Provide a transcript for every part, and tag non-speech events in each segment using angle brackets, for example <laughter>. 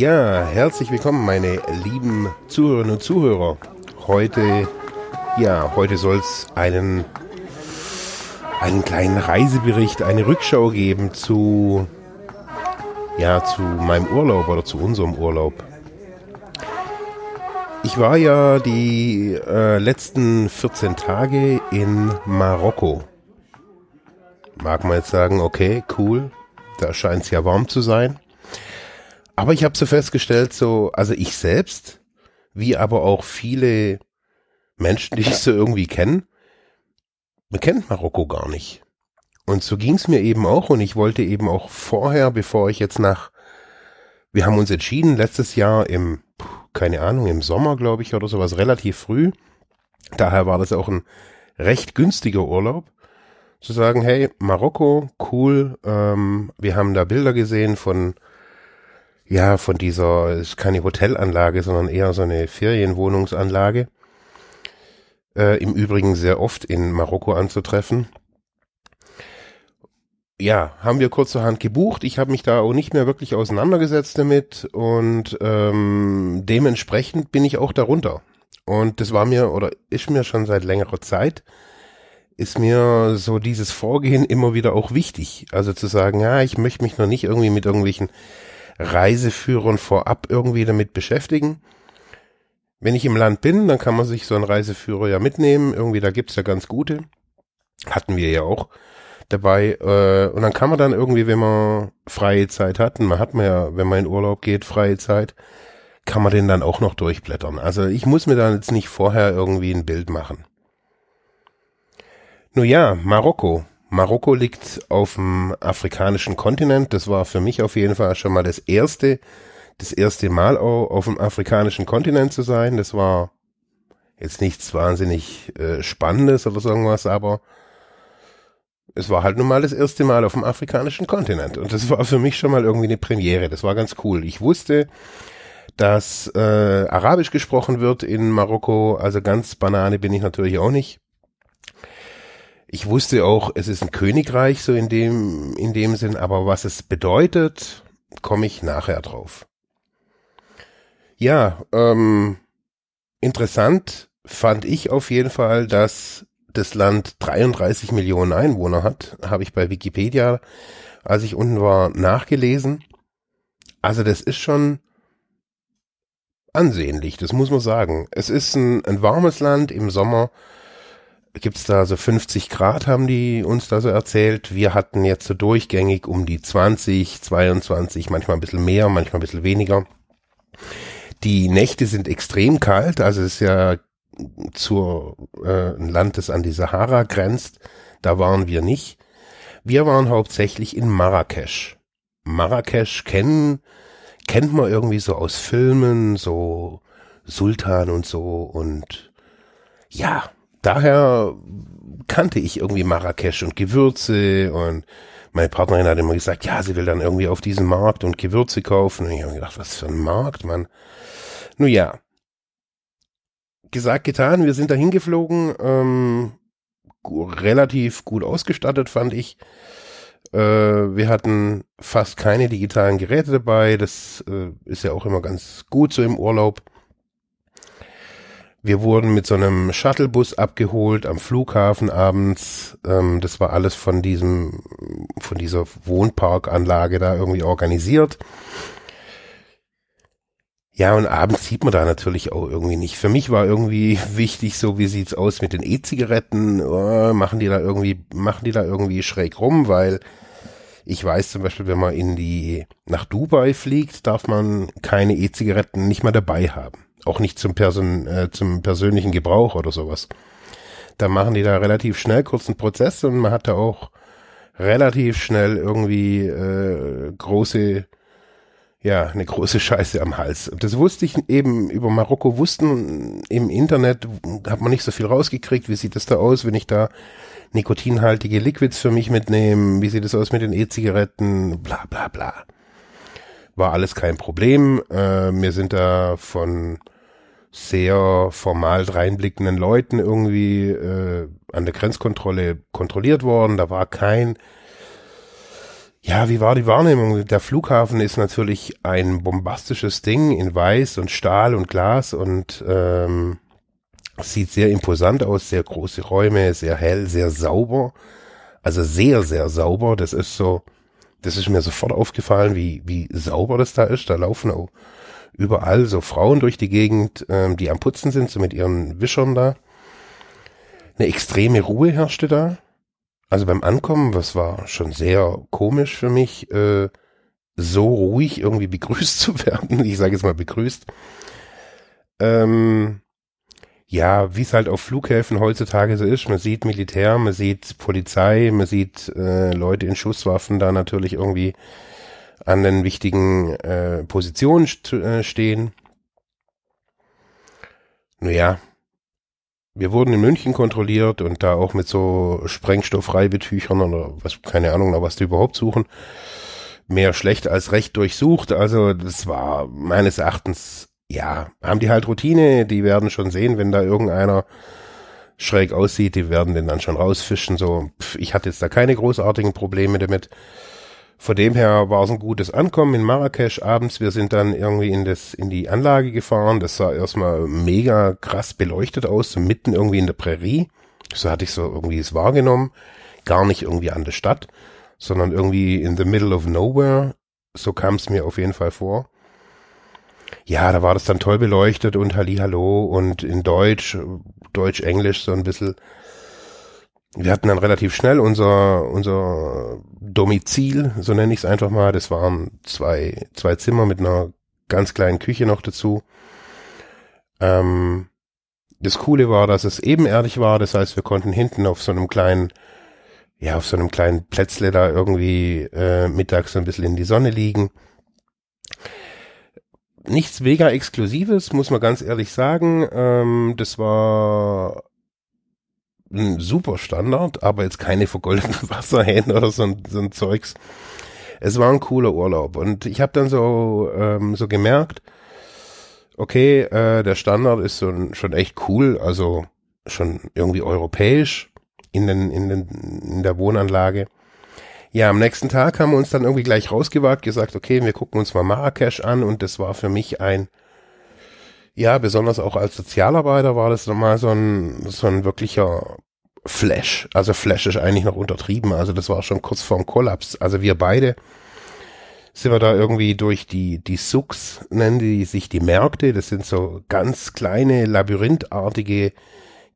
Ja, herzlich willkommen, meine lieben Zuhörerinnen und Zuhörer. Heute, ja, heute soll es einen, einen kleinen Reisebericht, eine Rückschau geben zu, ja, zu meinem Urlaub oder zu unserem Urlaub. Ich war ja die äh, letzten 14 Tage in Marokko. Mag man jetzt sagen, okay, cool, da scheint es ja warm zu sein. Aber ich habe so festgestellt, so, also ich selbst, wie aber auch viele Menschen, die ich so irgendwie kenne, man kennt Marokko gar nicht. Und so ging es mir eben auch und ich wollte eben auch vorher, bevor ich jetzt nach, wir haben uns entschieden, letztes Jahr im, keine Ahnung, im Sommer, glaube ich, oder sowas, relativ früh. Daher war das auch ein recht günstiger Urlaub. Zu sagen, hey, Marokko, cool, ähm, wir haben da Bilder gesehen von ja, von dieser, ist keine Hotelanlage, sondern eher so eine Ferienwohnungsanlage. Äh, Im Übrigen sehr oft in Marokko anzutreffen. Ja, haben wir kurzerhand gebucht. Ich habe mich da auch nicht mehr wirklich auseinandergesetzt damit und ähm, dementsprechend bin ich auch darunter. Und das war mir oder ist mir schon seit längerer Zeit, ist mir so dieses Vorgehen immer wieder auch wichtig. Also zu sagen, ja, ich möchte mich noch nicht irgendwie mit irgendwelchen Reiseführern vorab irgendwie damit beschäftigen. Wenn ich im Land bin, dann kann man sich so einen Reiseführer ja mitnehmen. Irgendwie, da gibt's ja ganz gute. Hatten wir ja auch dabei. Äh, und dann kann man dann irgendwie, wenn man freie Zeit hat, und man hat man ja, wenn man in Urlaub geht, freie Zeit, kann man den dann auch noch durchblättern. Also ich muss mir dann jetzt nicht vorher irgendwie ein Bild machen. Nun ja, Marokko. Marokko liegt auf dem afrikanischen Kontinent. Das war für mich auf jeden Fall schon mal das erste, das erste Mal auf dem afrikanischen Kontinent zu sein. Das war jetzt nichts wahnsinnig äh, Spannendes oder so irgendwas, aber es war halt nun mal das erste Mal auf dem afrikanischen Kontinent. Und das war für mich schon mal irgendwie eine Premiere. Das war ganz cool. Ich wusste, dass äh, Arabisch gesprochen wird in Marokko. Also ganz Banane bin ich natürlich auch nicht. Ich wusste auch, es ist ein Königreich, so in dem, in dem Sinn, aber was es bedeutet, komme ich nachher drauf. Ja, ähm, interessant fand ich auf jeden Fall, dass das Land 33 Millionen Einwohner hat, habe ich bei Wikipedia, als ich unten war, nachgelesen. Also das ist schon ansehnlich, das muss man sagen. Es ist ein, ein warmes Land im Sommer, gibt's da so 50 Grad, haben die uns da so erzählt. Wir hatten jetzt so durchgängig um die 20, 22, manchmal ein bisschen mehr, manchmal ein bisschen weniger. Die Nächte sind extrem kalt, also es ist ja zur äh, ein Land, das an die Sahara grenzt. Da waren wir nicht. Wir waren hauptsächlich in Marrakesch. Marrakesch kennen, kennt man irgendwie so aus Filmen, so Sultan und so und ja, daher kannte ich irgendwie Marrakesch und Gewürze und meine Partnerin hat immer gesagt, ja, sie will dann irgendwie auf diesen Markt und Gewürze kaufen. Und ich habe gedacht, was für ein Markt, Mann. Nun ja. Gesagt, getan, wir sind dahin geflogen, ähm, relativ gut ausgestattet, fand ich. Äh, wir hatten fast keine digitalen Geräte dabei. Das äh, ist ja auch immer ganz gut so im Urlaub. Wir wurden mit so einem Shuttlebus abgeholt am Flughafen abends. Ähm, das war alles von diesem, von dieser Wohnparkanlage da irgendwie organisiert. Ja, und abends sieht man da natürlich auch irgendwie nicht. Für mich war irgendwie <laughs> wichtig, so wie sieht's aus mit den E-Zigaretten? Oh, machen die da irgendwie, machen die da irgendwie schräg rum, weil ich weiß zum Beispiel, wenn man in die, nach Dubai fliegt, darf man keine E-Zigaretten nicht mal dabei haben. Auch nicht zum Person, äh, zum persönlichen Gebrauch oder sowas. Da machen die da relativ schnell kurzen Prozess und man hat da auch relativ schnell irgendwie äh, große ja, eine große Scheiße am Hals. Das wusste ich eben über Marokko wussten. Im Internet hat man nicht so viel rausgekriegt. Wie sieht das da aus, wenn ich da nikotinhaltige Liquids für mich mitnehme? Wie sieht das aus mit den E-Zigaretten? Bla, bla, bla. War alles kein Problem. Äh, wir sind da von sehr formal reinblickenden Leuten irgendwie äh, an der Grenzkontrolle kontrolliert worden. Da war kein ja, wie war die Wahrnehmung? Der Flughafen ist natürlich ein bombastisches Ding in Weiß und Stahl und Glas und ähm, sieht sehr imposant aus, sehr große Räume, sehr hell, sehr sauber. Also sehr, sehr sauber. Das ist so, das ist mir sofort aufgefallen, wie, wie sauber das da ist. Da laufen auch überall so Frauen durch die Gegend, ähm, die am Putzen sind, so mit ihren Wischern da. Eine extreme Ruhe herrschte da. Also beim Ankommen, was war schon sehr komisch für mich, äh, so ruhig irgendwie begrüßt <laughs> zu werden. Ich sage jetzt mal begrüßt. Ähm, ja, wie es halt auf Flughäfen heutzutage so ist. Man sieht Militär, man sieht Polizei, man sieht äh, Leute in Schusswaffen da natürlich irgendwie an den wichtigen äh, Positionen st äh, stehen. Naja, wir wurden in München kontrolliert und da auch mit so Sprengstoffreibetüchern oder was, keine Ahnung, was die überhaupt suchen. Mehr schlecht als recht durchsucht. Also das war meines Erachtens, ja, haben die halt Routine, die werden schon sehen, wenn da irgendeiner schräg aussieht, die werden den dann schon rausfischen. So, Pff, ich hatte jetzt da keine großartigen Probleme damit. Von dem her war es ein gutes Ankommen in Marrakesch abends. Wir sind dann irgendwie in das, in die Anlage gefahren. Das sah erstmal mega krass beleuchtet aus, so mitten irgendwie in der Prärie. So hatte ich so irgendwie es wahrgenommen. Gar nicht irgendwie an der Stadt, sondern irgendwie in the middle of nowhere. So kam es mir auf jeden Fall vor. Ja, da war das dann toll beleuchtet und Hallo und in Deutsch, Deutsch, Englisch so ein bisschen wir hatten dann relativ schnell unser, unser Domizil, so nenne ich es einfach mal. Das waren zwei, zwei Zimmer mit einer ganz kleinen Küche noch dazu. Ähm, das Coole war, dass es ebenerdig war. Das heißt, wir konnten hinten auf so einem kleinen, ja, auf so einem kleinen Plätzle da irgendwie äh, mittags so ein bisschen in die Sonne liegen. Nichts mega Exklusives, muss man ganz ehrlich sagen. Ähm, das war ein super Standard, aber jetzt keine vergoldeten <laughs> Wasserhähne oder so ein, so ein Zeugs. Es war ein cooler Urlaub und ich habe dann so ähm, so gemerkt, okay, äh, der Standard ist so schon echt cool, also schon irgendwie europäisch in den in den in der Wohnanlage. Ja, am nächsten Tag haben wir uns dann irgendwie gleich rausgewagt, gesagt, okay, wir gucken uns mal Marrakesch an und das war für mich ein ja, besonders auch als Sozialarbeiter war das nochmal so ein, so ein wirklicher Flash. Also Flash ist eigentlich noch untertrieben. Also das war schon kurz vorm Kollaps. Also wir beide sind wir da irgendwie durch die, die Sucks, nennen die sich die Märkte. Das sind so ganz kleine, labyrinthartige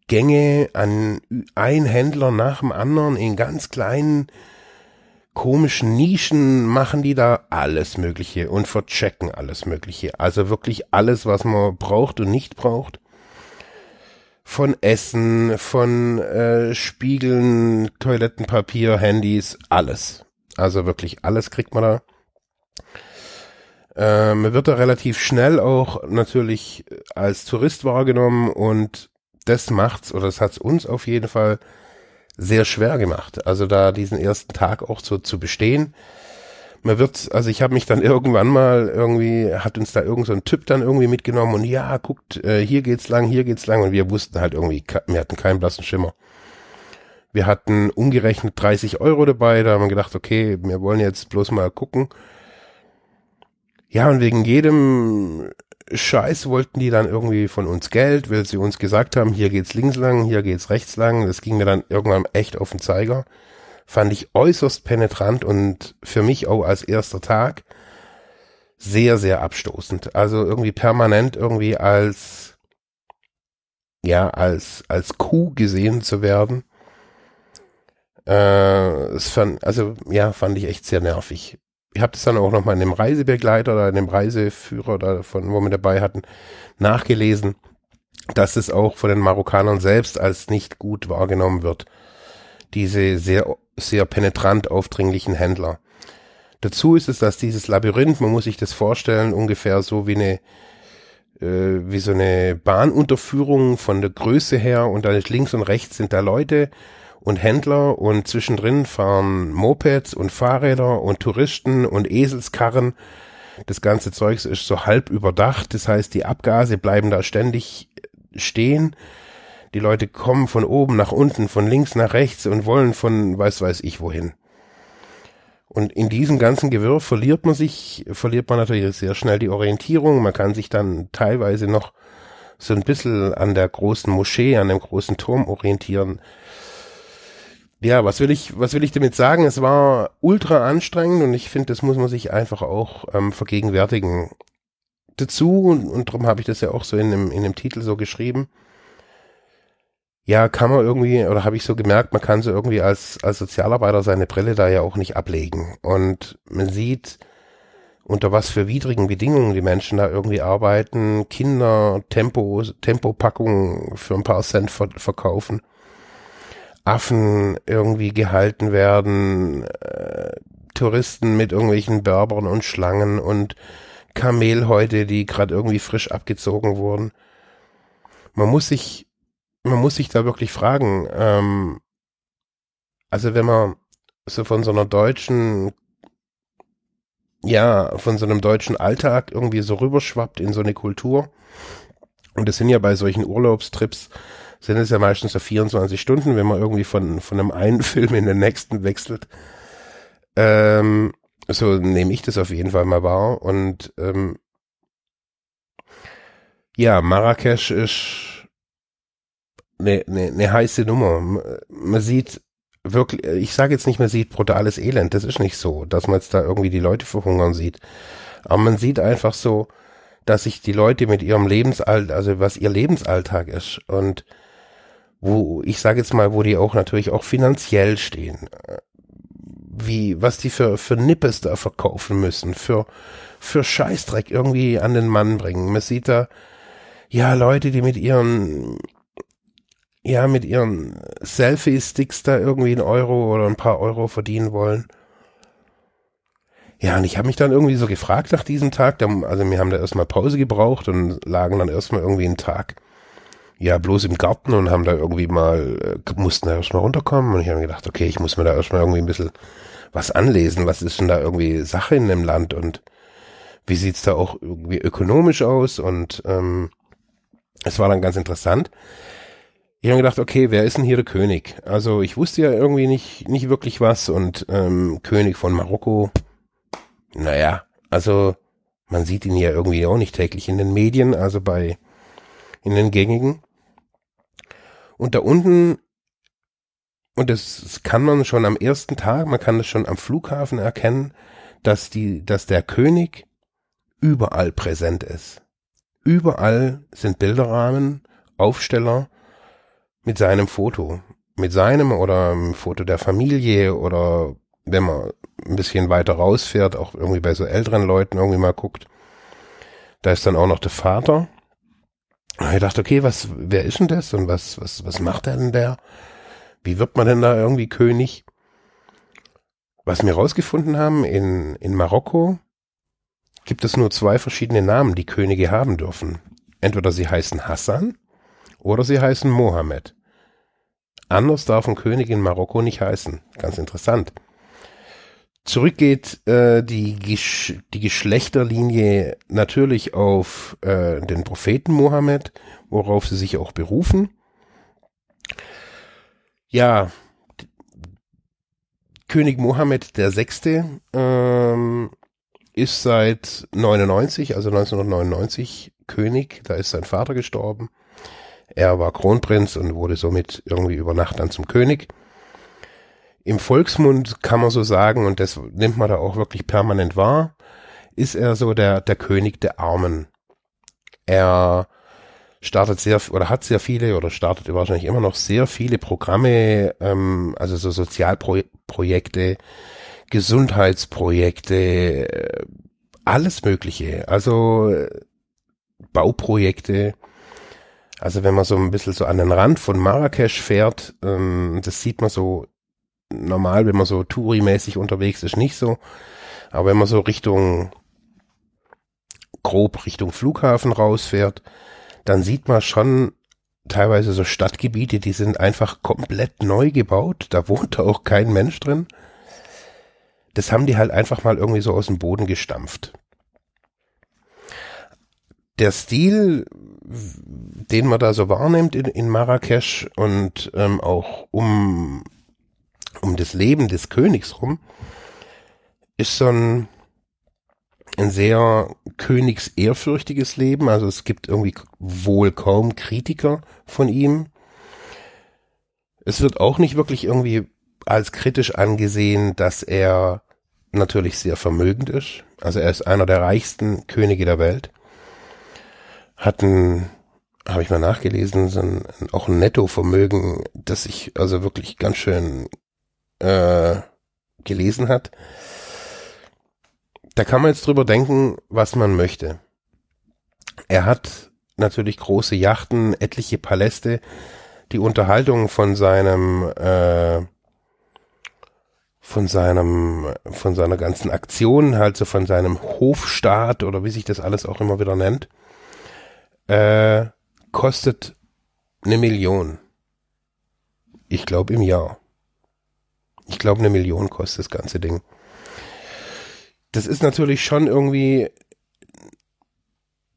Gänge an ein Händler nach dem anderen in ganz kleinen komischen Nischen machen die da alles Mögliche und verchecken alles Mögliche. Also wirklich alles, was man braucht und nicht braucht. Von Essen, von äh, Spiegeln, Toilettenpapier, Handys, alles. Also wirklich alles kriegt man da. Äh, man wird da relativ schnell auch natürlich als Tourist wahrgenommen und das macht's, oder das hat's uns auf jeden Fall sehr schwer gemacht. Also da diesen ersten Tag auch so zu bestehen. Man wird, also ich habe mich dann irgendwann mal irgendwie, hat uns da irgend so ein Typ dann irgendwie mitgenommen und ja, guckt, äh, hier geht's lang, hier geht's lang und wir wussten halt irgendwie, wir hatten keinen blassen Schimmer. Wir hatten umgerechnet 30 Euro dabei, da haben wir gedacht, okay, wir wollen jetzt bloß mal gucken. Ja, und wegen jedem Scheiß wollten die dann irgendwie von uns Geld, weil sie uns gesagt haben, hier geht's links lang, hier geht's rechts lang. Das ging mir dann irgendwann echt auf den Zeiger. Fand ich äußerst penetrant und für mich auch als erster Tag sehr, sehr abstoßend. Also irgendwie permanent irgendwie als, ja, als, als Kuh gesehen zu werden. Äh, es fand, also ja, fand ich echt sehr nervig. Ich habe das dann auch nochmal in dem Reisebegleiter oder in dem Reiseführer oder von, wo wir dabei hatten, nachgelesen, dass es auch von den Marokkanern selbst als nicht gut wahrgenommen wird. Diese sehr, sehr penetrant aufdringlichen Händler. Dazu ist es, dass dieses Labyrinth, man muss sich das vorstellen, ungefähr so wie eine, äh, wie so eine Bahnunterführung von der Größe her und dann links und rechts sind da Leute und Händler und zwischendrin fahren Mopeds und Fahrräder und Touristen und Eselskarren. Das ganze Zeugs ist so halb überdacht, das heißt, die Abgase bleiben da ständig stehen. Die Leute kommen von oben nach unten, von links nach rechts und wollen von weiß weiß ich wohin. Und in diesem ganzen Gewirr verliert man sich, verliert man natürlich sehr schnell die Orientierung. Man kann sich dann teilweise noch so ein bisschen an der großen Moschee, an dem großen Turm orientieren. Ja, was will ich, was will ich damit sagen? Es war ultra anstrengend und ich finde, das muss man sich einfach auch ähm, vergegenwärtigen. Dazu, und, und darum habe ich das ja auch so in dem, in dem Titel so geschrieben, ja, kann man irgendwie, oder habe ich so gemerkt, man kann so irgendwie als, als Sozialarbeiter seine Brille da ja auch nicht ablegen. Und man sieht, unter was für widrigen Bedingungen die Menschen da irgendwie arbeiten, Kinder Tempo, Tempopackungen für ein paar Cent ver verkaufen, Affen irgendwie gehalten werden, äh, Touristen mit irgendwelchen Berbern und Schlangen und Kamelhäute, die gerade irgendwie frisch abgezogen wurden. Man muss sich man muss sich da wirklich fragen, ähm, also wenn man so von so einer deutschen, ja, von so einem deutschen Alltag irgendwie so rüberschwappt in so eine Kultur, und das sind ja bei solchen Urlaubstrips, sind es ja meistens so 24 Stunden, wenn man irgendwie von, von einem einen <laughs> Film in den nächsten wechselt. Ähm, so nehme ich das auf jeden Fall mal wahr. Und ähm, ja, Marrakesch ist eine, eine, eine heiße Nummer. Man sieht wirklich, ich sage jetzt nicht, man sieht brutales Elend, das ist nicht so, dass man jetzt da irgendwie die Leute verhungern sieht. Aber man sieht einfach so, dass sich die Leute mit ihrem Lebensalltag, also was ihr Lebensalltag ist und wo, ich sage jetzt mal, wo die auch natürlich auch finanziell stehen, wie, was die für, für Nippes da verkaufen müssen, für, für Scheißdreck irgendwie an den Mann bringen. Man sieht da, ja, Leute, die mit ihren ja mit ihren Selfie-Sticks da irgendwie einen Euro oder ein paar Euro verdienen wollen. Ja, und ich habe mich dann irgendwie so gefragt nach diesem Tag, also wir haben da erstmal Pause gebraucht und lagen dann erstmal irgendwie einen Tag, ja, bloß im Garten und haben da irgendwie mal, äh, mussten da erstmal runterkommen. Und ich habe mir gedacht, okay, ich muss mir da erstmal irgendwie ein bisschen was anlesen, was ist denn da irgendwie Sache in dem Land? Und wie sieht's da auch irgendwie ökonomisch aus? Und ähm, es war dann ganz interessant, ich habe gedacht, okay, wer ist denn hier der König? Also ich wusste ja irgendwie nicht, nicht wirklich was. Und ähm, König von Marokko, naja, also man sieht ihn ja irgendwie auch nicht täglich in den Medien, also bei in den gängigen. Und da unten, und das, das kann man schon am ersten Tag, man kann das schon am Flughafen erkennen, dass die, dass der König überall präsent ist. Überall sind Bilderrahmen, Aufsteller, mit seinem Foto. Mit seinem oder einem Foto der Familie oder wenn man ein bisschen weiter rausfährt, auch irgendwie bei so älteren Leuten irgendwie mal guckt. Da ist dann auch noch der Vater. Ich dachte, okay, was, wer ist denn das und was, was, was macht denn der? Wie wird man denn da irgendwie König? Was wir rausgefunden haben, in, in Marokko gibt es nur zwei verschiedene Namen, die Könige haben dürfen. Entweder sie heißen Hassan oder sie heißen Mohammed. Anders darf ein König in Marokko nicht heißen. Ganz interessant. Zurück geht äh, die, Gesch die Geschlechterlinie natürlich auf äh, den Propheten Mohammed, worauf sie sich auch berufen. Ja, König Mohammed Sechste ähm, ist seit 99, also 1999 König. Da ist sein Vater gestorben. Er war Kronprinz und wurde somit irgendwie über Nacht dann zum König. Im Volksmund kann man so sagen, und das nimmt man da auch wirklich permanent wahr, ist er so der, der König der Armen. Er startet sehr oder hat sehr viele oder startet wahrscheinlich immer noch sehr viele Programme, ähm, also so Sozialprojekte, Gesundheitsprojekte, äh, alles Mögliche. Also äh, Bauprojekte. Also wenn man so ein bisschen so an den Rand von Marrakesch fährt, ähm, das sieht man so normal, wenn man so Touri-mäßig unterwegs ist, nicht so. Aber wenn man so Richtung, grob Richtung Flughafen rausfährt, dann sieht man schon teilweise so Stadtgebiete, die sind einfach komplett neu gebaut. Da wohnt auch kein Mensch drin. Das haben die halt einfach mal irgendwie so aus dem Boden gestampft. Der Stil, den man da so wahrnimmt in, in Marrakesch und ähm, auch um, um das Leben des Königs rum, ist so ein, ein sehr königsehrfürchtiges Leben. Also es gibt irgendwie wohl kaum Kritiker von ihm. Es wird auch nicht wirklich irgendwie als kritisch angesehen, dass er natürlich sehr vermögend ist. Also er ist einer der reichsten Könige der Welt. Hat ein, habe ich mal nachgelesen, so ein, auch ein Nettovermögen, das sich also wirklich ganz schön äh, gelesen hat. Da kann man jetzt drüber denken, was man möchte. Er hat natürlich große Yachten, etliche Paläste. Die Unterhaltung von seinem äh, von seinem von seiner ganzen Aktion, halt so von seinem Hofstaat oder wie sich das alles auch immer wieder nennt, äh, kostet eine Million. Ich glaube im Jahr. Ich glaube eine Million kostet das ganze Ding das ist natürlich schon irgendwie,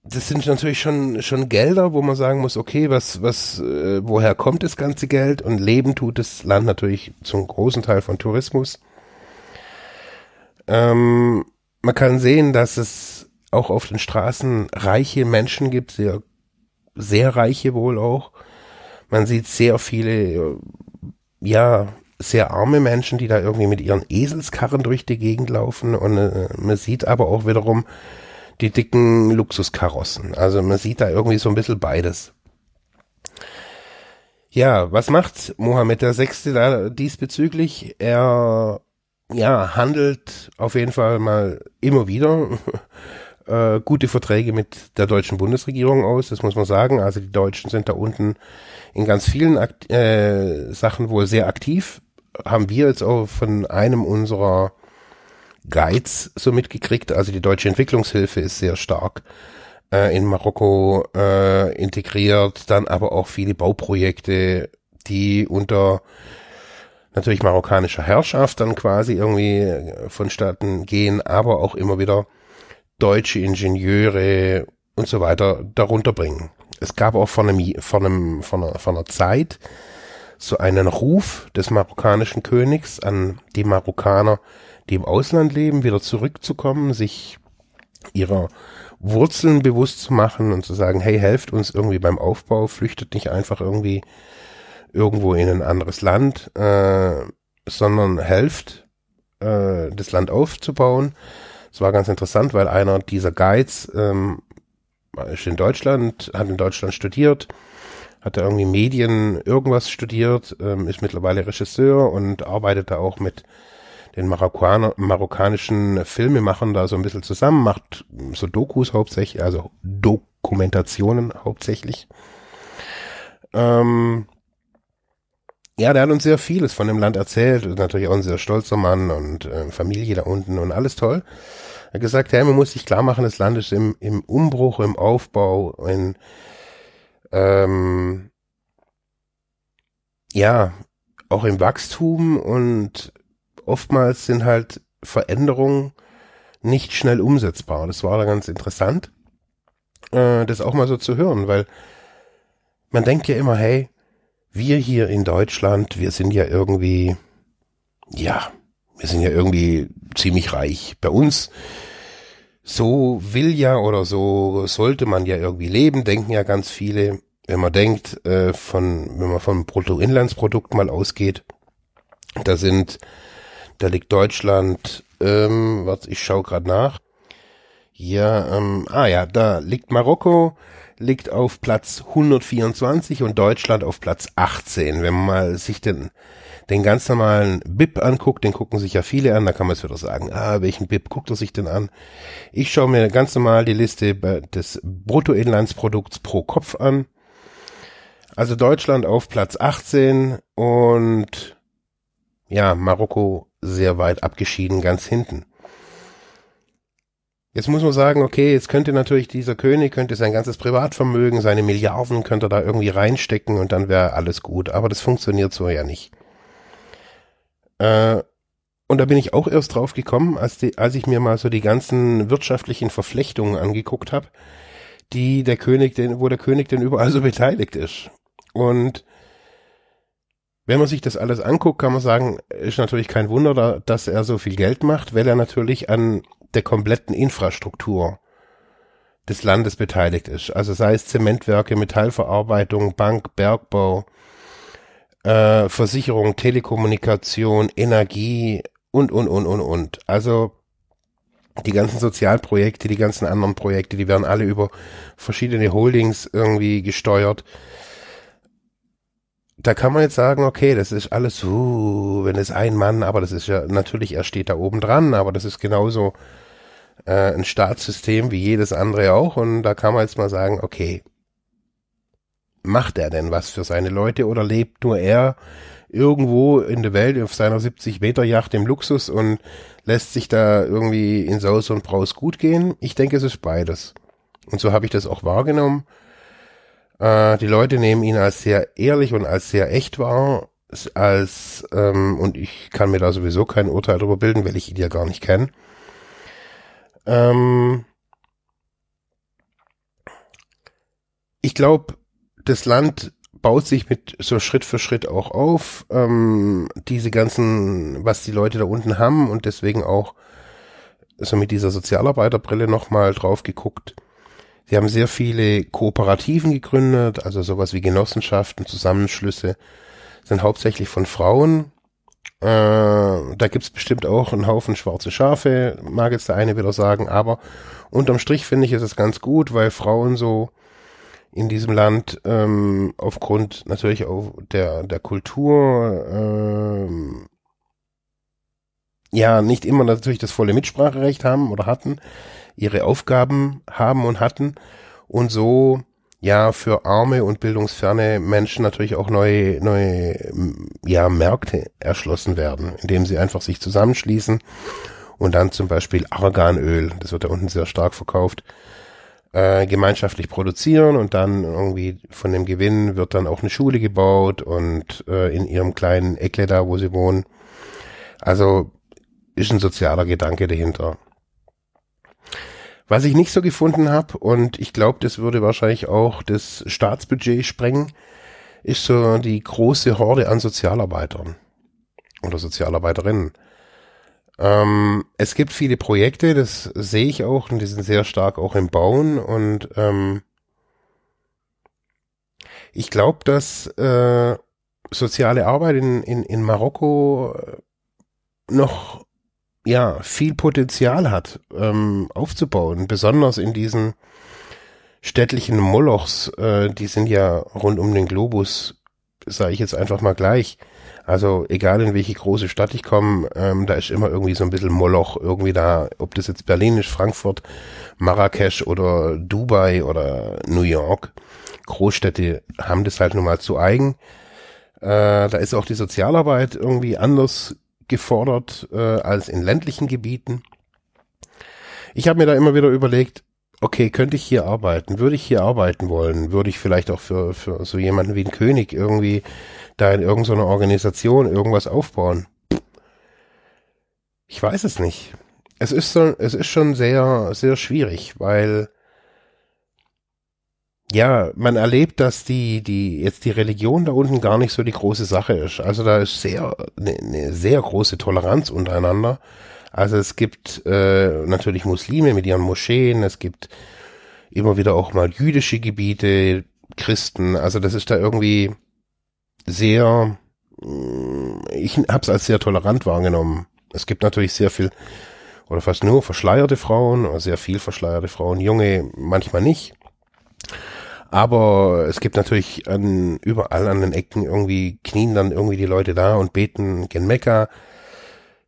das sind natürlich schon, schon Gelder, wo man sagen muss, okay, was, was, äh, woher kommt das ganze Geld? Und leben tut das Land natürlich zum großen Teil von Tourismus. Ähm, man kann sehen, dass es auch auf den Straßen reiche Menschen gibt, sehr, sehr reiche wohl auch. Man sieht sehr viele, ja, sehr arme Menschen, die da irgendwie mit ihren Eselskarren durch die Gegend laufen und äh, man sieht aber auch wiederum die dicken Luxuskarossen. Also man sieht da irgendwie so ein bisschen beides. Ja, was macht Mohammed der Sechste da diesbezüglich? Er ja, handelt auf jeden Fall mal immer wieder <laughs> äh, gute Verträge mit der deutschen Bundesregierung aus, das muss man sagen. Also die Deutschen sind da unten in ganz vielen Akt äh, Sachen wohl sehr aktiv haben wir jetzt auch von einem unserer Guides so mitgekriegt. Also die deutsche Entwicklungshilfe ist sehr stark äh, in Marokko äh, integriert, dann aber auch viele Bauprojekte, die unter natürlich marokkanischer Herrschaft dann quasi irgendwie vonstatten gehen, aber auch immer wieder deutsche Ingenieure und so weiter darunter bringen. Es gab auch von einem, von einem, von einer, von einer Zeit, so einen Ruf des marokkanischen Königs an die Marokkaner, die im Ausland leben, wieder zurückzukommen, sich ihrer Wurzeln bewusst zu machen und zu sagen, hey, helft uns irgendwie beim Aufbau, flüchtet nicht einfach irgendwie irgendwo in ein anderes Land, äh, sondern helft, äh, das Land aufzubauen. Es war ganz interessant, weil einer dieser Guides ähm, ist in Deutschland, hat in Deutschland studiert, hat er irgendwie Medien irgendwas studiert, ähm, ist mittlerweile Regisseur und arbeitet da auch mit den marokkanischen Filmemachern da so ein bisschen zusammen, macht so Dokus hauptsächlich, also Dokumentationen hauptsächlich. Ähm, ja, der hat uns sehr vieles von dem Land erzählt, ist natürlich auch ein sehr stolzer Mann und äh, Familie da unten und alles toll. Er hat gesagt, hey, man muss sich klar machen, das Land ist im, im Umbruch, im Aufbau, in, ähm, ja, auch im Wachstum und oftmals sind halt Veränderungen nicht schnell umsetzbar. Das war da ganz interessant, äh, das auch mal so zu hören, weil man denkt ja immer, hey, wir hier in Deutschland, wir sind ja irgendwie, ja, wir sind ja irgendwie ziemlich reich. Bei uns so will ja oder so sollte man ja irgendwie leben, denken ja ganz viele. Wenn man denkt, äh, von, wenn man vom Bruttoinlandsprodukt mal ausgeht, da sind, da liegt Deutschland, ähm, was, ich schaue gerade nach, Ja, ähm, ah ja, da liegt Marokko, liegt auf Platz 124 und Deutschland auf Platz 18. Wenn man mal sich den, den ganz normalen BIP anguckt, den gucken sich ja viele an, da kann man es wieder sagen, ah, welchen BIP guckt er sich denn an? Ich schaue mir ganz normal die Liste des Bruttoinlandsprodukts pro Kopf an. Also Deutschland auf Platz 18 und ja, Marokko sehr weit abgeschieden, ganz hinten. Jetzt muss man sagen, okay, jetzt könnte natürlich dieser König, könnte sein ganzes Privatvermögen, seine Milliarden, könnte da irgendwie reinstecken und dann wäre alles gut. Aber das funktioniert so ja nicht. Äh, und da bin ich auch erst drauf gekommen, als, die, als ich mir mal so die ganzen wirtschaftlichen Verflechtungen angeguckt habe, die der König, denn, wo der König denn überall so beteiligt ist. Und wenn man sich das alles anguckt, kann man sagen, ist natürlich kein Wunder, dass er so viel Geld macht, weil er natürlich an der kompletten Infrastruktur des Landes beteiligt ist. Also sei es Zementwerke, Metallverarbeitung, Bank, Bergbau, äh, Versicherung, Telekommunikation, Energie und, und, und, und, und. Also die ganzen Sozialprojekte, die ganzen anderen Projekte, die werden alle über verschiedene Holdings irgendwie gesteuert. Da kann man jetzt sagen, okay, das ist alles, uh, wenn es ein Mann, aber das ist ja natürlich, er steht da oben dran, aber das ist genauso äh, ein Staatssystem wie jedes andere auch und da kann man jetzt mal sagen, okay, macht er denn was für seine Leute oder lebt nur er irgendwo in der Welt auf seiner 70 Meter Yacht im Luxus und lässt sich da irgendwie in Saus und Braus gut gehen? Ich denke, es ist beides. Und so habe ich das auch wahrgenommen. Äh, die Leute nehmen ihn als sehr ehrlich und als sehr echt wahr, als ähm, und ich kann mir da sowieso kein Urteil darüber bilden, weil ich ihn ja gar nicht kenne. Ähm, ich glaube, das Land baut sich mit so Schritt für Schritt auch auf. Ähm, diese ganzen, was die Leute da unten haben und deswegen auch so mit dieser Sozialarbeiterbrille nochmal drauf geguckt. Sie haben sehr viele Kooperativen gegründet, also sowas wie Genossenschaften, Zusammenschlüsse, sind hauptsächlich von Frauen äh, da gibt's bestimmt auch einen Haufen schwarze Schafe, mag jetzt der eine wieder sagen, aber unterm Strich finde ich ist es ganz gut, weil Frauen so in diesem Land ähm, aufgrund natürlich auch der, der Kultur ähm, ja nicht immer natürlich das volle Mitspracherecht haben oder hatten, ihre Aufgaben haben und hatten und so ja für arme und bildungsferne Menschen natürlich auch neue, neue ja, Märkte erschlossen werden, indem sie einfach sich zusammenschließen und dann zum Beispiel Arganöl, das wird da unten sehr stark verkauft, äh, gemeinschaftlich produzieren und dann irgendwie von dem Gewinn wird dann auch eine Schule gebaut und äh, in ihrem kleinen Eckle da, wo sie wohnen. Also ist ein sozialer Gedanke dahinter. Was ich nicht so gefunden habe, und ich glaube, das würde wahrscheinlich auch das Staatsbudget sprengen, ist so die große Horde an Sozialarbeitern oder Sozialarbeiterinnen. Ähm, es gibt viele Projekte, das sehe ich auch, und die sind sehr stark auch im Bauen. Und ähm, ich glaube, dass äh, soziale Arbeit in, in, in Marokko noch ja viel Potenzial hat ähm, aufzubauen, besonders in diesen städtlichen Molochs, äh, die sind ja rund um den Globus, sage ich jetzt einfach mal gleich. Also egal in welche große Stadt ich komme, ähm, da ist immer irgendwie so ein bisschen Moloch irgendwie da, ob das jetzt Berlin ist, Frankfurt, Marrakesch oder Dubai oder New York. Großstädte haben das halt nun mal zu eigen. Äh, da ist auch die Sozialarbeit irgendwie anders gefordert äh, als in ländlichen Gebieten. Ich habe mir da immer wieder überlegt, okay, könnte ich hier arbeiten? Würde ich hier arbeiten wollen? Würde ich vielleicht auch für, für so jemanden wie ein König irgendwie da in irgendeiner Organisation irgendwas aufbauen? Ich weiß es nicht. Es ist so, es ist schon sehr, sehr schwierig, weil ja, man erlebt, dass die, die, jetzt die Religion da unten gar nicht so die große Sache ist. Also da ist sehr, eine ne sehr große Toleranz untereinander. Also es gibt äh, natürlich Muslime mit ihren Moscheen, es gibt immer wieder auch mal jüdische Gebiete, Christen. Also das ist da irgendwie sehr, mm, ich habe es als sehr tolerant wahrgenommen. Es gibt natürlich sehr viel oder fast nur verschleierte Frauen, oder sehr viel verschleierte Frauen, junge manchmal nicht. Aber es gibt natürlich an, überall an den Ecken irgendwie knien dann irgendwie die Leute da und beten gen Mekka.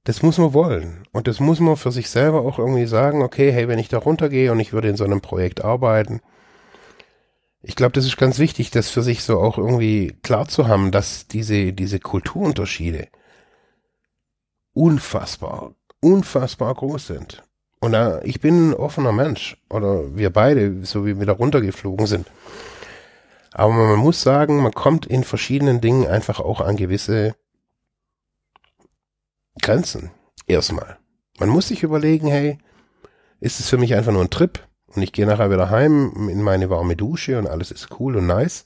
Das muss man wollen. Und das muss man für sich selber auch irgendwie sagen, okay, hey, wenn ich da runtergehe und ich würde in so einem Projekt arbeiten, ich glaube, das ist ganz wichtig, das für sich so auch irgendwie klar zu haben, dass diese, diese Kulturunterschiede unfassbar, unfassbar groß sind. Und da, ich bin ein offener Mensch. Oder wir beide, so wie wir da runtergeflogen sind. Aber man muss sagen, man kommt in verschiedenen Dingen einfach auch an gewisse Grenzen. Erstmal. Man muss sich überlegen, hey, ist es für mich einfach nur ein Trip? Und ich gehe nachher wieder heim in meine warme Dusche und alles ist cool und nice.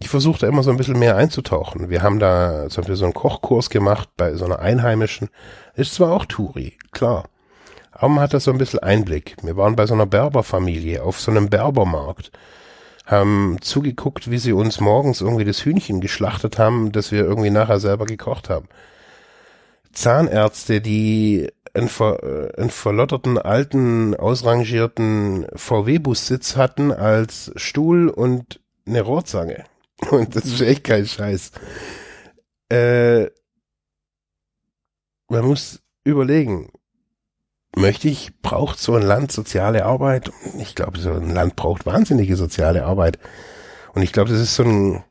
Ich versuche da immer so ein bisschen mehr einzutauchen. Wir haben da zum Beispiel so einen Kochkurs gemacht bei so einer Einheimischen. Ist zwar auch Touri, klar. Aber man hat da so ein bisschen Einblick. Wir waren bei so einer Berberfamilie auf so einem Berbermarkt. Haben zugeguckt, wie sie uns morgens irgendwie das Hühnchen geschlachtet haben, das wir irgendwie nachher selber gekocht haben. Zahnärzte, die einen, ver, äh, einen verlotterten, alten, ausrangierten VW-Bussitz hatten als Stuhl und eine Rohrzange. <laughs> Und das ist echt kein Scheiß. Äh, man muss überlegen, möchte ich, braucht so ein Land soziale Arbeit? Ich glaube, so ein Land braucht wahnsinnige soziale Arbeit. Und ich glaube, das ist so ein,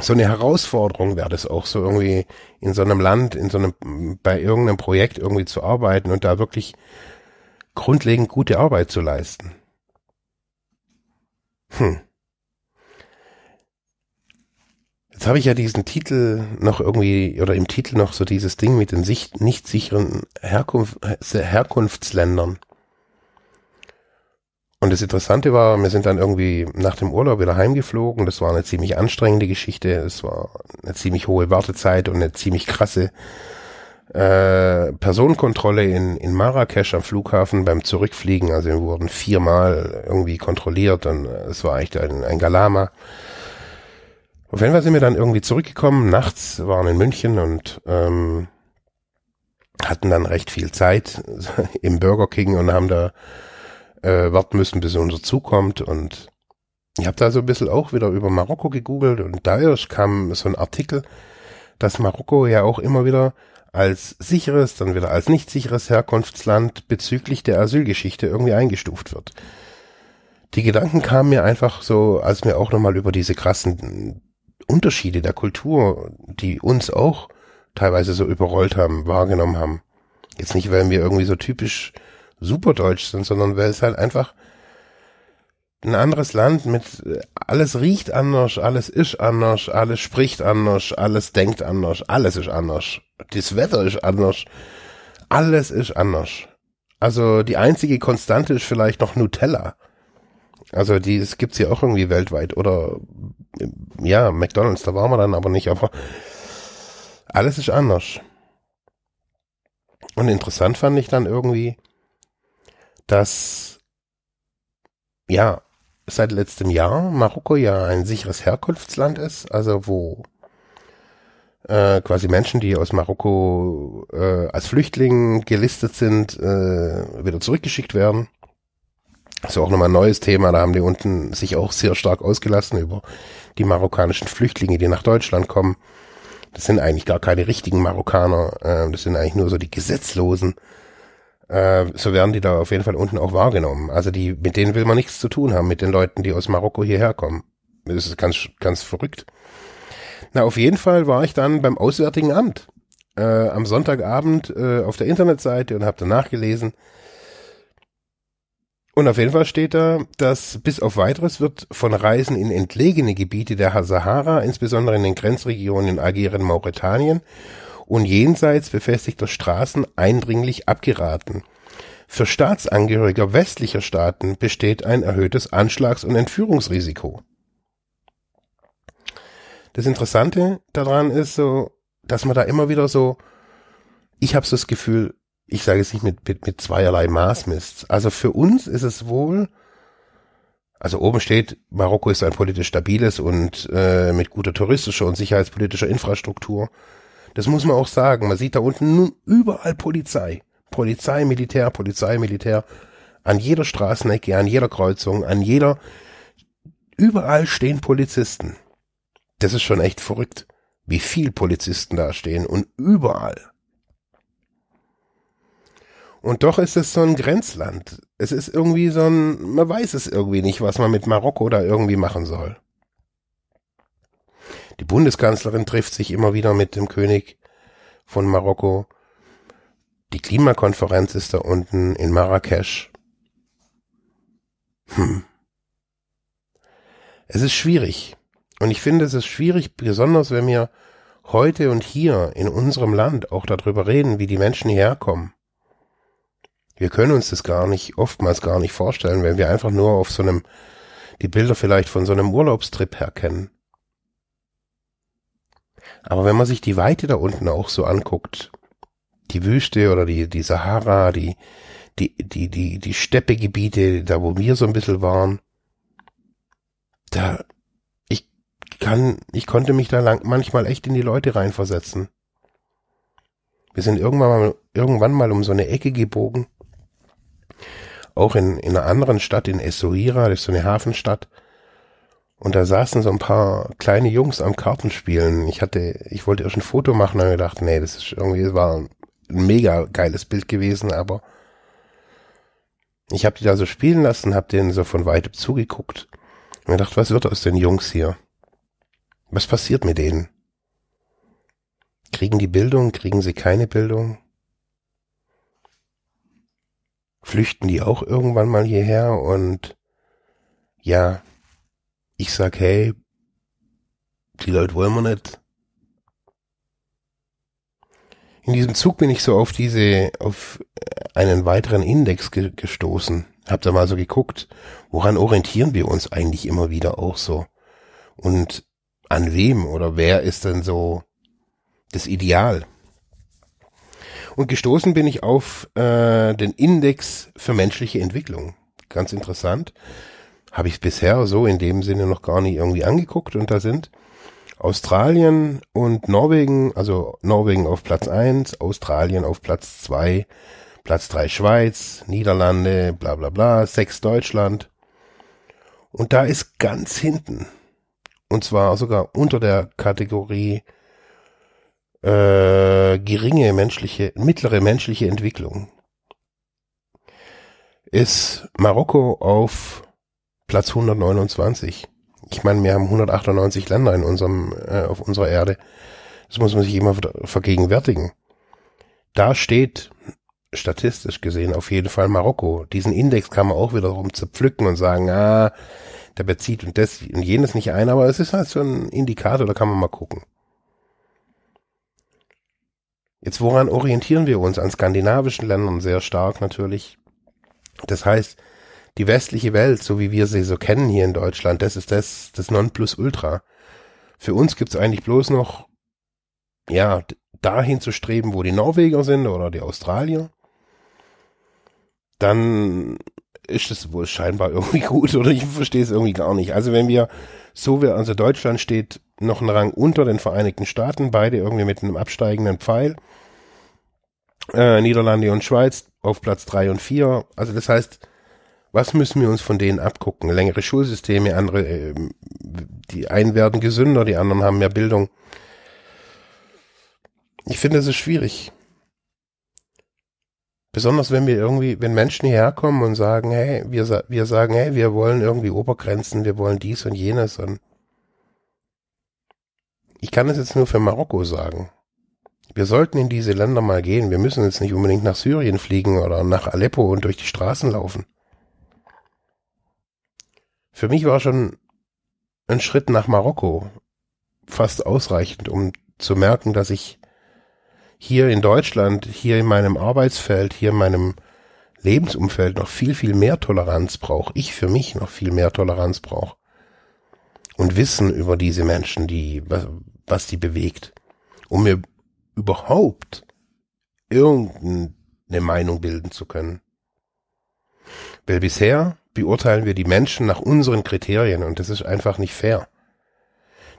so eine Herausforderung wäre das auch so irgendwie in so einem Land, in so einem, bei irgendeinem Projekt irgendwie zu arbeiten und da wirklich grundlegend gute Arbeit zu leisten. Hm. Jetzt habe ich ja diesen Titel noch irgendwie, oder im Titel noch so dieses Ding mit den nicht sicheren Herkunft, Herkunftsländern. Und das Interessante war, wir sind dann irgendwie nach dem Urlaub wieder heimgeflogen. Das war eine ziemlich anstrengende Geschichte. Es war eine ziemlich hohe Wartezeit und eine ziemlich krasse äh, Personenkontrolle in, in Marrakesch am Flughafen beim Zurückfliegen. Also wir wurden viermal irgendwie kontrolliert und es war echt ein, ein Galama. Auf jeden Fall sind wir dann irgendwie zurückgekommen, nachts, waren in München und ähm, hatten dann recht viel Zeit <laughs> im Burger King und haben da äh, warten müssen, bis unser Zug kommt. Und ich habe da so ein bisschen auch wieder über Marokko gegoogelt und da kam so ein Artikel, dass Marokko ja auch immer wieder als sicheres, dann wieder als nicht sicheres Herkunftsland bezüglich der Asylgeschichte irgendwie eingestuft wird. Die Gedanken kamen mir einfach so, als wir auch nochmal über diese krassen Unterschiede der Kultur, die uns auch teilweise so überrollt haben, wahrgenommen haben. Jetzt nicht, weil wir irgendwie so typisch super deutsch sind, sondern weil es halt einfach ein anderes Land mit alles riecht anders, alles ist anders, alles spricht anders, alles denkt anders, alles ist anders. Das Wetter ist anders. Alles ist anders. Also die einzige Konstante ist vielleicht noch Nutella. Also die es gibt's ja auch irgendwie weltweit oder ja, McDonald's, da waren wir dann aber nicht, aber alles ist anders. Und interessant fand ich dann irgendwie, dass ja seit letztem Jahr Marokko ja ein sicheres Herkunftsland ist, also wo äh, quasi Menschen, die aus Marokko äh, als Flüchtling gelistet sind, äh, wieder zurückgeschickt werden. Das ist auch nochmal ein neues Thema, da haben die unten sich auch sehr stark ausgelassen über die marokkanischen Flüchtlinge, die nach Deutschland kommen. Das sind eigentlich gar keine richtigen Marokkaner, äh, das sind eigentlich nur so die Gesetzlosen, äh, so werden die da auf jeden Fall unten auch wahrgenommen. Also die, mit denen will man nichts zu tun haben, mit den Leuten, die aus Marokko hierher kommen. Das ist ganz, ganz verrückt. Na, auf jeden Fall war ich dann beim Auswärtigen Amt äh, am Sonntagabend äh, auf der Internetseite und habe danach gelesen. Und auf jeden Fall steht da, dass bis auf weiteres wird von Reisen in entlegene Gebiete der Sahara, insbesondere in den Grenzregionen in Algerien, Mauretanien und jenseits befestigter Straßen eindringlich abgeraten. Für Staatsangehörige westlicher Staaten besteht ein erhöhtes Anschlags- und Entführungsrisiko. Das Interessante daran ist so, dass man da immer wieder so, ich habe so das Gefühl, ich sage es nicht mit, mit, mit zweierlei Maß misst. Also für uns ist es wohl, also oben steht, Marokko ist ein politisch stabiles und äh, mit guter touristischer und sicherheitspolitischer Infrastruktur das muss man auch sagen. Man sieht da unten nun überall Polizei. Polizei, Militär, Polizei, Militär. An jeder Straßenecke, an jeder Kreuzung, an jeder, überall stehen Polizisten. Das ist schon echt verrückt, wie viel Polizisten da stehen und überall. Und doch ist es so ein Grenzland. Es ist irgendwie so ein, man weiß es irgendwie nicht, was man mit Marokko da irgendwie machen soll. Die Bundeskanzlerin trifft sich immer wieder mit dem König von Marokko. Die Klimakonferenz ist da unten in Marrakesch. Hm. Es ist schwierig. Und ich finde, es ist schwierig, besonders wenn wir heute und hier in unserem Land auch darüber reden, wie die Menschen hierher kommen. Wir können uns das gar nicht, oftmals gar nicht vorstellen, wenn wir einfach nur auf so einem, die Bilder vielleicht von so einem Urlaubstrip her kennen. Aber wenn man sich die Weite da unten auch so anguckt, die Wüste oder die, die Sahara, die, die, die, die, die Steppegebiete, da wo wir so ein bisschen waren, da, ich kann, ich konnte mich da lang, manchmal echt in die Leute reinversetzen. Wir sind irgendwann mal, irgendwann mal um so eine Ecke gebogen. Auch in, in einer anderen Stadt, in Essaouira, das ist so eine Hafenstadt. Und da saßen so ein paar kleine Jungs am Kartenspielen. Ich hatte, ich wollte erst ein Foto machen, aber gedacht, nee, das ist irgendwie, das war ein mega geiles Bild gewesen, aber ich habe die da so spielen lassen, habe denen so von weitem zugeguckt und gedacht, was wird aus den Jungs hier? Was passiert mit denen? Kriegen die Bildung? Kriegen sie keine Bildung? Flüchten die auch irgendwann mal hierher und ja, ich sag, hey, die Leute wollen wir nicht. In diesem Zug bin ich so auf diese, auf einen weiteren Index ge gestoßen. Hab da mal so geguckt, woran orientieren wir uns eigentlich immer wieder auch so? Und an wem oder wer ist denn so das Ideal? Und gestoßen bin ich auf äh, den Index für menschliche Entwicklung. Ganz interessant habe ich bisher so in dem Sinne noch gar nicht irgendwie angeguckt und da sind Australien und Norwegen, also Norwegen auf Platz eins, Australien auf Platz zwei, Platz drei Schweiz, Niederlande, bla bla bla, sechs Deutschland. Und da ist ganz hinten, und zwar sogar unter der Kategorie äh, geringe menschliche, mittlere menschliche Entwicklung, ist Marokko auf Platz 129. Ich meine, wir haben 198 Länder in unserem, äh, auf unserer Erde. Das muss man sich immer vergegenwärtigen. Da steht statistisch gesehen auf jeden Fall Marokko. Diesen Index kann man auch wiederum zerpflücken und sagen, ah, der bezieht und das und jenes nicht ein, aber es ist halt so ein Indikator, da kann man mal gucken. Jetzt woran orientieren wir uns? An skandinavischen Ländern sehr stark natürlich. Das heißt, die westliche Welt, so wie wir sie so kennen hier in Deutschland, das ist das, das Nonplusultra. Für uns gibt's eigentlich bloß noch, ja, dahin zu streben, wo die Norweger sind oder die Australier. Dann ist es wohl scheinbar <laughs> irgendwie gut oder ich verstehe es irgendwie gar nicht. Also wenn wir so wie, also Deutschland steht noch einen Rang unter den Vereinigten Staaten, beide irgendwie mit einem absteigenden Pfeil. Äh, Niederlande und Schweiz auf Platz drei und vier. Also das heißt, was müssen wir uns von denen abgucken? Längere Schulsysteme, andere, äh, die einen werden gesünder, die anderen haben mehr Bildung. Ich finde, es ist schwierig. Besonders wenn wir irgendwie, wenn Menschen hierher kommen und sagen, hey, wir, wir sagen, hey, wir wollen irgendwie Obergrenzen, wir wollen dies und jenes und ich kann es jetzt nur für Marokko sagen. Wir sollten in diese Länder mal gehen. Wir müssen jetzt nicht unbedingt nach Syrien fliegen oder nach Aleppo und durch die Straßen laufen. Für mich war schon ein Schritt nach Marokko fast ausreichend, um zu merken, dass ich hier in Deutschland, hier in meinem Arbeitsfeld, hier in meinem Lebensumfeld noch viel, viel mehr Toleranz brauche. Ich für mich noch viel mehr Toleranz brauche. Und Wissen über diese Menschen, die, was, die bewegt. Um mir überhaupt irgendeine Meinung bilden zu können. Weil bisher beurteilen wir die Menschen nach unseren Kriterien und das ist einfach nicht fair.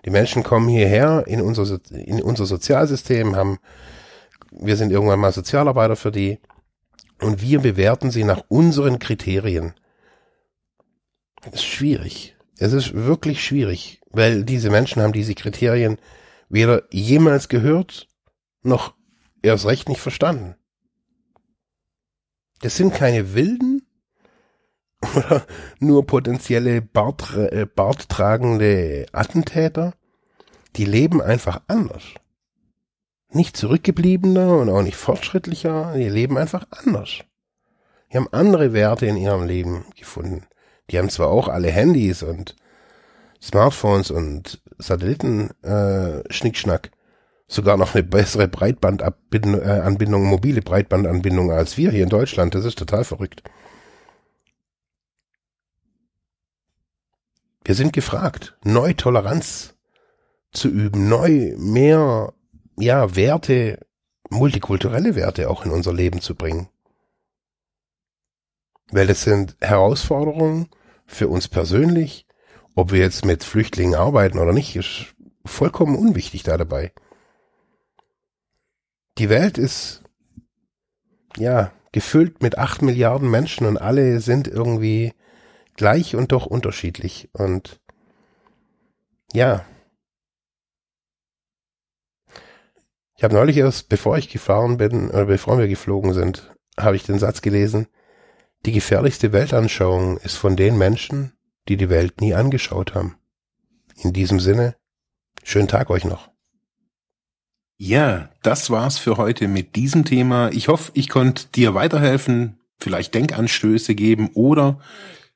Die Menschen kommen hierher in unser, in unser Sozialsystem, haben, wir sind irgendwann mal Sozialarbeiter für die Und wir bewerten sie nach unseren Kriterien. Das ist schwierig. Es ist wirklich schwierig, weil diese Menschen haben diese Kriterien weder jemals gehört, noch erst recht nicht verstanden. Das sind keine Wilden oder nur potenzielle Bart, äh, barttragende Attentäter. Die leben einfach anders. Nicht zurückgebliebener und auch nicht fortschrittlicher, die leben einfach anders. Die haben andere Werte in ihrem Leben gefunden. Die haben zwar auch alle Handys und Smartphones und Satelliten äh, Schnickschnack, sogar noch eine bessere Breitbandanbindung, äh, mobile Breitbandanbindung als wir hier in Deutschland. Das ist total verrückt. Wir sind gefragt, neu Toleranz zu üben, neu mehr, ja, Werte, multikulturelle Werte auch in unser Leben zu bringen. Weil das sind Herausforderungen für uns persönlich, ob wir jetzt mit Flüchtlingen arbeiten oder nicht, ist vollkommen unwichtig da dabei. Die Welt ist, ja, gefüllt mit acht Milliarden Menschen und alle sind irgendwie gleich und doch unterschiedlich. Und ja. Ich habe neulich erst, bevor ich gefahren bin, oder bevor wir geflogen sind, habe ich den Satz gelesen, die gefährlichste Weltanschauung ist von den Menschen, die die Welt nie angeschaut haben. In diesem Sinne, schönen Tag euch noch. Ja, das war's für heute mit diesem Thema. Ich hoffe, ich konnte dir weiterhelfen, vielleicht Denkanstöße geben oder